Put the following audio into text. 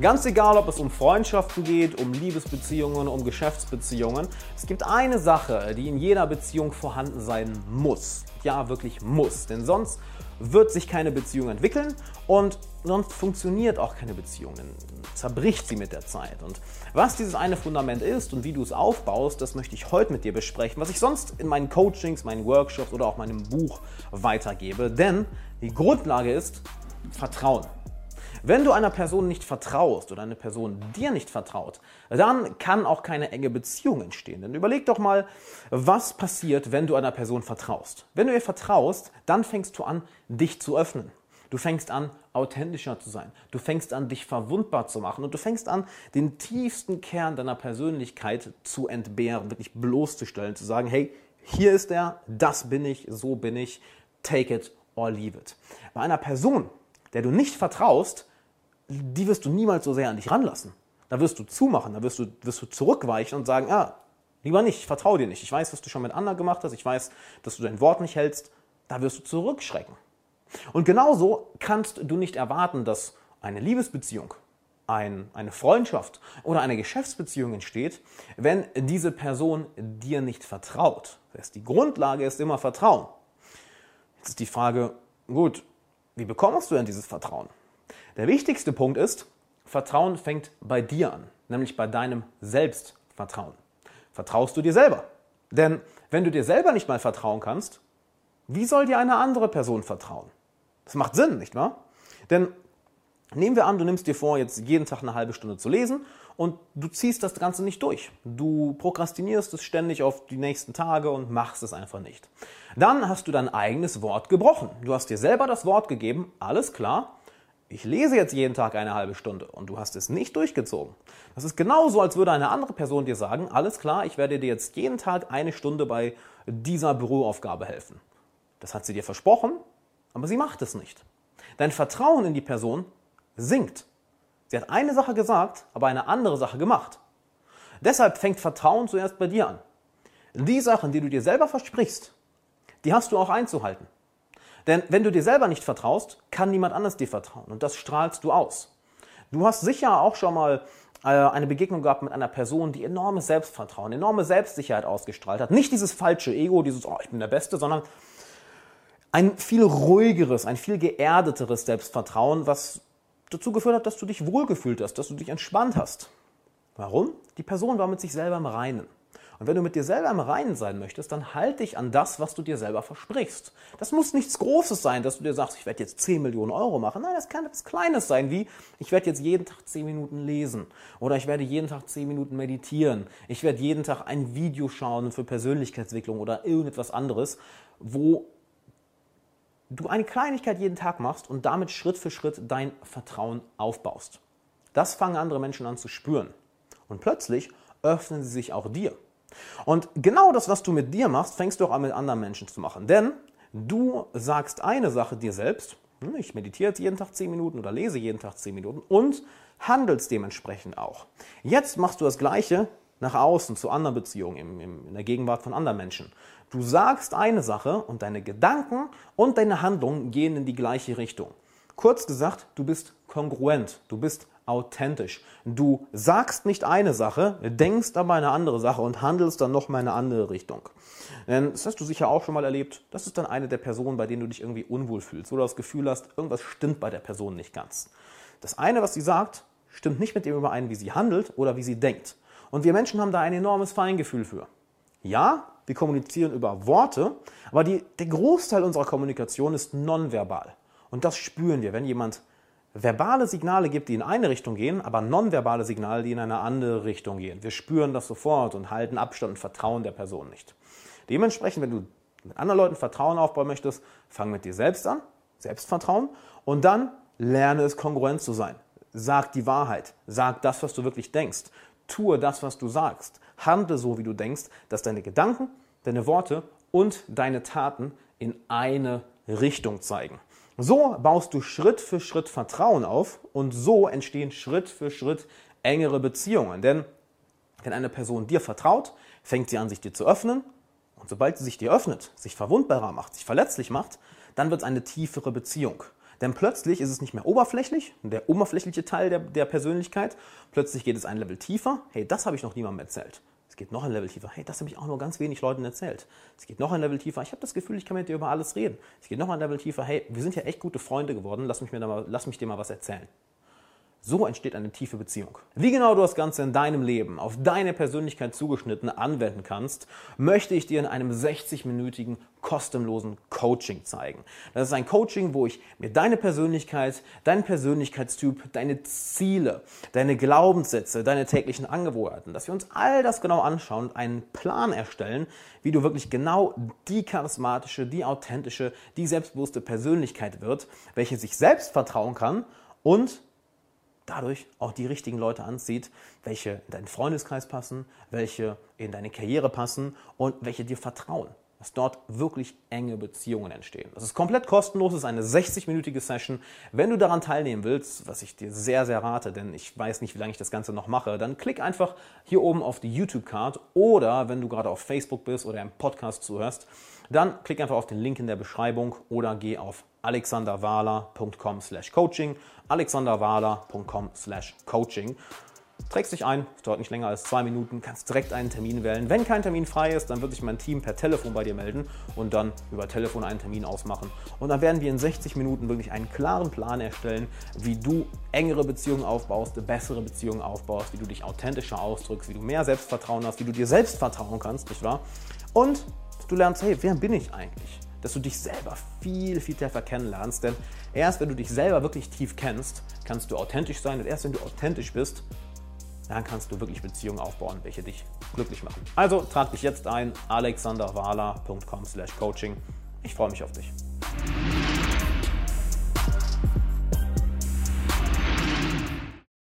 Ganz egal, ob es um Freundschaften geht, um Liebesbeziehungen, um Geschäftsbeziehungen. Es gibt eine Sache, die in jeder Beziehung vorhanden sein muss. Ja, wirklich muss. Denn sonst wird sich keine Beziehung entwickeln und sonst funktioniert auch keine Beziehung. Dann zerbricht sie mit der Zeit. Und was dieses eine Fundament ist und wie du es aufbaust, das möchte ich heute mit dir besprechen, was ich sonst in meinen Coachings, meinen Workshops oder auch meinem Buch weitergebe. Denn die Grundlage ist Vertrauen. Wenn du einer Person nicht vertraust oder eine Person dir nicht vertraut, dann kann auch keine enge Beziehung entstehen. Denn überleg doch mal, was passiert, wenn du einer Person vertraust. Wenn du ihr vertraust, dann fängst du an, dich zu öffnen. Du fängst an, authentischer zu sein. Du fängst an, dich verwundbar zu machen. Und du fängst an, den tiefsten Kern deiner Persönlichkeit zu entbehren, wirklich bloßzustellen, zu sagen, hey, hier ist er, das bin ich, so bin ich, take it or leave it. Bei einer Person, der du nicht vertraust, die wirst du niemals so sehr an dich ranlassen. Da wirst du zumachen, da wirst du, wirst du zurückweichen und sagen, ah, lieber nicht, ich vertraue dir nicht. Ich weiß, was du schon mit anderen gemacht hast, ich weiß, dass du dein Wort nicht hältst. Da wirst du zurückschrecken. Und genauso kannst du nicht erwarten, dass eine Liebesbeziehung, ein, eine Freundschaft oder eine Geschäftsbeziehung entsteht, wenn diese Person dir nicht vertraut. Das heißt, die Grundlage ist immer Vertrauen. Jetzt ist die Frage, gut, wie bekommst du denn dieses Vertrauen? Der wichtigste Punkt ist, Vertrauen fängt bei dir an, nämlich bei deinem Selbstvertrauen. Vertraust du dir selber? Denn wenn du dir selber nicht mal vertrauen kannst, wie soll dir eine andere Person vertrauen? Das macht Sinn, nicht wahr? Denn nehmen wir an, du nimmst dir vor, jetzt jeden Tag eine halbe Stunde zu lesen und du ziehst das Ganze nicht durch. Du prokrastinierst es ständig auf die nächsten Tage und machst es einfach nicht. Dann hast du dein eigenes Wort gebrochen. Du hast dir selber das Wort gegeben, alles klar, ich lese jetzt jeden Tag eine halbe Stunde und du hast es nicht durchgezogen. Das ist genauso, als würde eine andere Person dir sagen, alles klar, ich werde dir jetzt jeden Tag eine Stunde bei dieser Büroaufgabe helfen. Das hat sie dir versprochen, aber sie macht es nicht. Dein Vertrauen in die Person sinkt. Sie hat eine Sache gesagt, aber eine andere Sache gemacht. Deshalb fängt Vertrauen zuerst bei dir an. Die Sachen, die du dir selber versprichst, die hast du auch einzuhalten. Denn wenn du dir selber nicht vertraust, kann niemand anders dir vertrauen. Und das strahlst du aus. Du hast sicher auch schon mal äh, eine Begegnung gehabt mit einer Person, die enormes Selbstvertrauen, enorme Selbstsicherheit ausgestrahlt hat. Nicht dieses falsche Ego, dieses, oh, ich bin der Beste, sondern ein viel ruhigeres, ein viel geerdeteres Selbstvertrauen, was dazu geführt hat, dass du dich wohlgefühlt hast, dass du dich entspannt hast. Warum? Die Person war mit sich selber im Reinen. Und wenn du mit dir selber im Reinen sein möchtest, dann halt dich an das, was du dir selber versprichst. Das muss nichts Großes sein, dass du dir sagst, ich werde jetzt 10 Millionen Euro machen. Nein, das kann etwas Kleines sein, wie ich werde jetzt jeden Tag 10 Minuten lesen oder ich werde jeden Tag 10 Minuten meditieren. Ich werde jeden Tag ein Video schauen für Persönlichkeitsentwicklung oder irgendetwas anderes, wo du eine Kleinigkeit jeden Tag machst und damit Schritt für Schritt dein Vertrauen aufbaust. Das fangen andere Menschen an zu spüren. Und plötzlich öffnen sie sich auch dir. Und genau das, was du mit dir machst, fängst du auch an mit anderen Menschen zu machen. Denn du sagst eine Sache dir selbst, hm, ich meditiere jeden Tag 10 Minuten oder lese jeden Tag 10 Minuten und handelst dementsprechend auch. Jetzt machst du das Gleiche nach außen zu anderen Beziehungen, in der Gegenwart von anderen Menschen. Du sagst eine Sache und deine Gedanken und deine Handlungen gehen in die gleiche Richtung. Kurz gesagt, du bist kongruent, du bist authentisch. Du sagst nicht eine Sache, denkst aber eine andere Sache und handelst dann nochmal in eine andere Richtung. Denn das hast du sicher auch schon mal erlebt. Das ist dann eine der Personen, bei denen du dich irgendwie unwohl fühlst, wo du das Gefühl hast, irgendwas stimmt bei der Person nicht ganz. Das eine, was sie sagt, stimmt nicht mit dem überein, wie sie handelt oder wie sie denkt. Und wir Menschen haben da ein enormes Feingefühl für. Ja, wir kommunizieren über Worte, aber die, der Großteil unserer Kommunikation ist nonverbal. Und das spüren wir, wenn jemand verbale Signale gibt, die in eine Richtung gehen, aber nonverbale Signale, die in eine andere Richtung gehen. Wir spüren das sofort und halten Abstand und vertrauen der Person nicht. Dementsprechend, wenn du mit anderen Leuten Vertrauen aufbauen möchtest, fang mit dir selbst an, Selbstvertrauen, und dann lerne es kongruent zu sein. Sag die Wahrheit, sag das, was du wirklich denkst, tue das, was du sagst, handle so, wie du denkst, dass deine Gedanken, deine Worte und deine Taten in eine Richtung zeigen. So baust du Schritt für Schritt Vertrauen auf und so entstehen Schritt für Schritt engere Beziehungen. Denn wenn eine Person dir vertraut, fängt sie an, sich dir zu öffnen. Und sobald sie sich dir öffnet, sich verwundbarer macht, sich verletzlich macht, dann wird es eine tiefere Beziehung. Denn plötzlich ist es nicht mehr oberflächlich, der oberflächliche Teil der, der Persönlichkeit. Plötzlich geht es ein Level tiefer. Hey, das habe ich noch niemandem erzählt. Es geht noch ein Level tiefer. Hey, das habe ich auch nur ganz wenig Leuten erzählt. Es geht noch ein Level tiefer. Ich habe das Gefühl, ich kann mit dir über alles reden. Es geht noch ein Level tiefer. Hey, wir sind ja echt gute Freunde geworden. Lass mich, mir da mal, lass mich dir mal was erzählen. So entsteht eine tiefe Beziehung. Wie genau du das Ganze in deinem Leben auf deine Persönlichkeit zugeschnitten anwenden kannst, möchte ich dir in einem 60-minütigen kostenlosen Coaching zeigen. Das ist ein Coaching, wo ich mir deine Persönlichkeit, deinen Persönlichkeitstyp, deine Ziele, deine Glaubenssätze, deine täglichen Angewohnheiten, dass wir uns all das genau anschauen und einen Plan erstellen, wie du wirklich genau die charismatische, die authentische, die selbstbewusste Persönlichkeit wird, welche sich selbst vertrauen kann und dadurch auch die richtigen Leute anzieht, welche in deinen Freundeskreis passen, welche in deine Karriere passen und welche dir vertrauen. Dass dort wirklich enge Beziehungen entstehen. Das ist komplett kostenlos, es ist eine 60-minütige Session. Wenn du daran teilnehmen willst, was ich dir sehr, sehr rate, denn ich weiß nicht, wie lange ich das Ganze noch mache, dann klick einfach hier oben auf die YouTube-Card oder wenn du gerade auf Facebook bist oder im Podcast zuhörst, dann klick einfach auf den Link in der Beschreibung oder geh auf alexanderwahler.com slash coaching, alexanderwahler.com slash coaching. Trägst dich ein, es dauert nicht länger als zwei Minuten, kannst direkt einen Termin wählen. Wenn kein Termin frei ist, dann wird sich mein Team per Telefon bei dir melden und dann über Telefon einen Termin ausmachen. Und dann werden wir in 60 Minuten wirklich einen klaren Plan erstellen, wie du engere Beziehungen aufbaust, bessere Beziehungen aufbaust, wie du dich authentischer ausdrückst, wie du mehr Selbstvertrauen hast, wie du dir selbst vertrauen kannst, nicht wahr? Und du lernst, hey, wer bin ich eigentlich? Dass du dich selber viel, viel tiefer kennenlernst. Denn erst wenn du dich selber wirklich tief kennst, kannst du authentisch sein. Und erst wenn du authentisch bist, dann kannst du wirklich Beziehungen aufbauen, welche dich glücklich machen. Also trag dich jetzt ein, alexanderwala.com slash coaching. Ich freue mich auf dich.